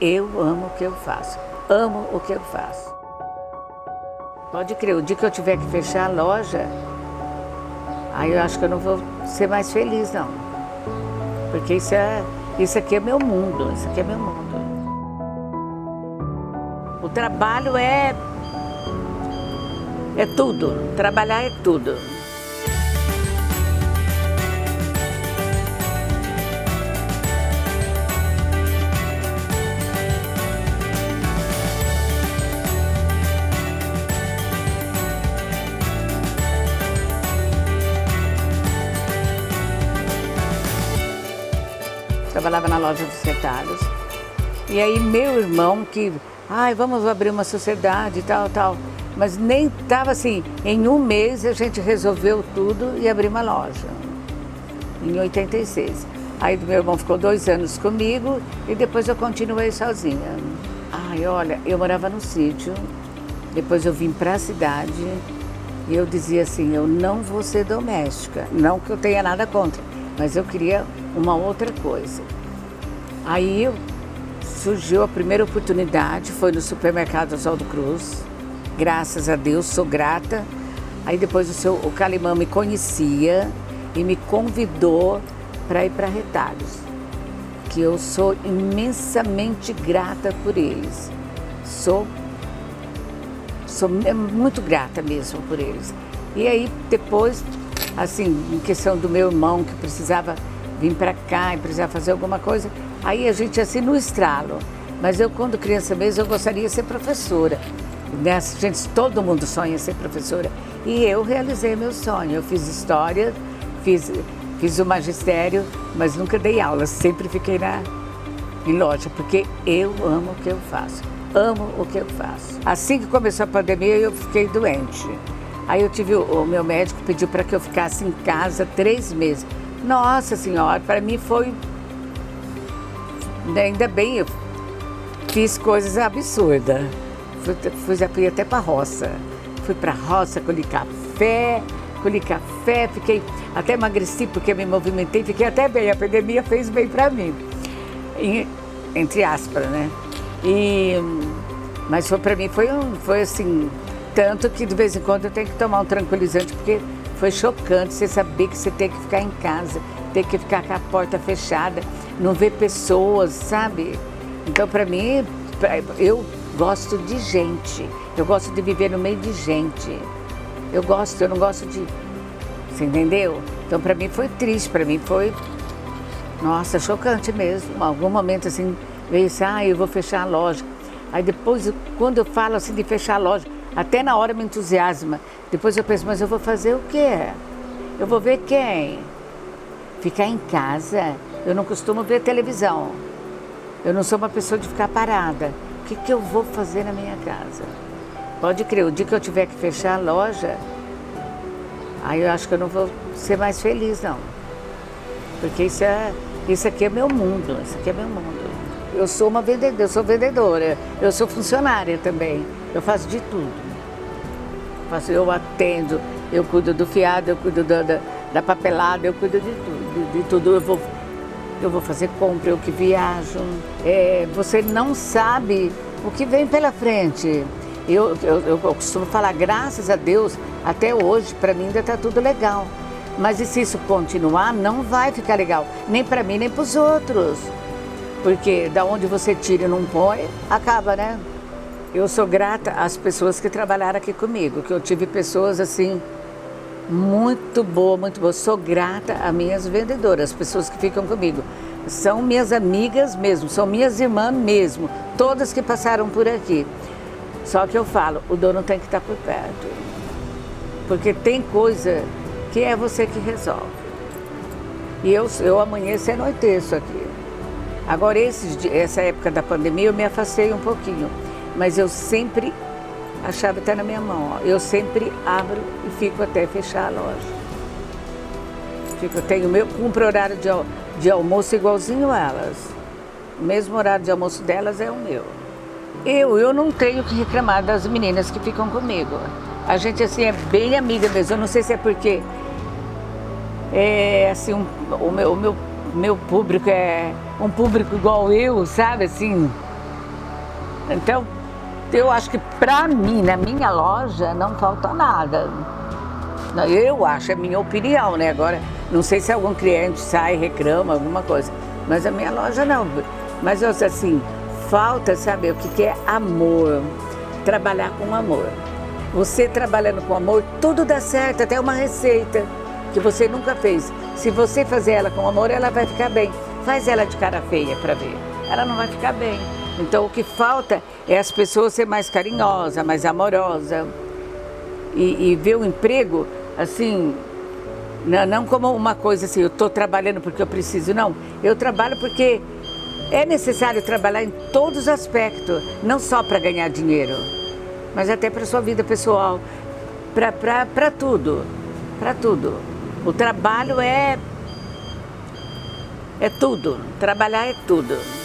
Eu amo o que eu faço. Amo o que eu faço. Pode crer, o dia que eu tiver que fechar a loja, aí eu acho que eu não vou ser mais feliz, não. Porque isso, é, isso aqui é meu mundo, isso aqui é meu mundo. O trabalho é. É tudo. Trabalhar é tudo. Trabalhava na loja dos retalhos. E aí meu irmão que, ai, vamos abrir uma sociedade e tal, tal. Mas nem estava assim, em um mês a gente resolveu tudo e abriu uma loja. Em 86. Aí meu irmão ficou dois anos comigo e depois eu continuei sozinha. Ai, olha, eu morava no sítio, depois eu vim para a cidade e eu dizia assim, eu não vou ser doméstica. Não que eu tenha nada contra, mas eu queria uma outra coisa. Aí surgiu a primeira oportunidade, foi no supermercado Oswaldo Cruz. Graças a Deus, sou grata. Aí depois o, seu, o Calimã me conhecia e me convidou para ir para Retalhos, que eu sou imensamente grata por eles. Sou, sou muito grata mesmo por eles. E aí depois, assim, em questão do meu irmão que precisava vir para cá e precisar fazer alguma coisa. Aí a gente assim no estralo. Mas eu, quando criança mesmo, eu gostaria de ser professora. Né? Gente, todo mundo sonha ser professora. E eu realizei meu sonho. Eu fiz história, fiz, fiz o magistério, mas nunca dei aula. Sempre fiquei na, em loja, porque eu amo o que eu faço. Amo o que eu faço. Assim que começou a pandemia, eu fiquei doente. Aí eu tive, o meu médico pediu para que eu ficasse em casa três meses. Nossa Senhora, para mim foi. Ainda bem, eu fiz coisas absurdas. Fui, fui, fui até para roça. Fui para roça, colhi café, colhi café, fiquei. Até emagreci porque me movimentei, fiquei até bem. A pandemia fez bem para mim. E, entre aspas, né? E, mas foi para mim foi, um, foi assim, tanto que de vez em quando eu tenho que tomar um tranquilizante, porque foi chocante você saber que você tem que ficar em casa, tem que ficar com a porta fechada, não ver pessoas, sabe? Então, para mim, eu gosto de gente. Eu gosto de viver no meio de gente. Eu gosto, eu não gosto de. Você entendeu? Então, para mim foi triste, para mim foi. Nossa, chocante mesmo. Algum momento assim, veio assim, ah, eu vou fechar a loja. Aí depois, quando eu falo assim de fechar a loja, até na hora me entusiasma. Depois eu penso, mas eu vou fazer o quê? Eu vou ver quem? Ficar em casa? Eu não costumo ver televisão. Eu não sou uma pessoa de ficar parada. O que, que eu vou fazer na minha casa? Pode crer, o dia que eu tiver que fechar a loja, aí eu acho que eu não vou ser mais feliz, não. Porque isso, é, isso aqui é meu mundo, isso aqui é meu mundo. Eu sou uma vendedora, eu sou vendedora, eu sou funcionária também. Eu faço de tudo. Faço, eu atendo, eu cuido do fiado, eu cuido da, da, da papelada, eu cuido de tudo. De, de, tudo. Eu vou, eu vou fazer compra, eu que viajo. É, você não sabe o que vem pela frente. Eu, eu, eu costumo falar, graças a Deus, até hoje, para mim ainda está tudo legal. Mas e se isso continuar, não vai ficar legal. Nem para mim, nem para os outros. Porque da onde você tira e não põe, acaba, né? Eu sou grata às pessoas que trabalharam aqui comigo, que eu tive pessoas assim muito boas, muito boas. Sou grata às minhas vendedoras, as pessoas que ficam comigo. São minhas amigas mesmo, são minhas irmãs mesmo, todas que passaram por aqui. Só que eu falo, o dono tem que estar por perto. Porque tem coisa que é você que resolve. E eu, eu amanheço e anoiteço aqui. Agora, essa época da pandemia, eu me afastei um pouquinho mas eu sempre, a chave está na minha mão, ó. eu sempre abro e fico até fechar a loja. Fico, tenho meu, cumpro horário de, de almoço igualzinho a elas. O mesmo horário de almoço delas é o meu. Eu, eu não tenho que reclamar das meninas que ficam comigo. A gente assim é bem amiga mesmo. Eu não sei se é porque é assim um, o meu, o meu meu público é um público igual eu, sabe assim Então, eu acho que para mim, na minha loja, não falta nada. Eu acho, é minha opinião, né? Agora, não sei se algum cliente sai, reclama, alguma coisa. Mas a minha loja não. Mas assim, falta saber o que é amor. Trabalhar com amor. Você trabalhando com amor, tudo dá certo, até uma receita que você nunca fez. Se você fazer ela com amor, ela vai ficar bem. Faz ela de cara feia para ver. Ela não vai ficar bem. Então o que falta é as pessoas ser mais carinhosa, mais amorosa e, e ver o emprego assim não, não como uma coisa assim, eu estou trabalhando porque eu preciso, não. Eu trabalho porque é necessário trabalhar em todos os aspectos, não só para ganhar dinheiro, mas até para sua vida pessoal, para tudo, para tudo. O trabalho é é tudo, trabalhar é tudo.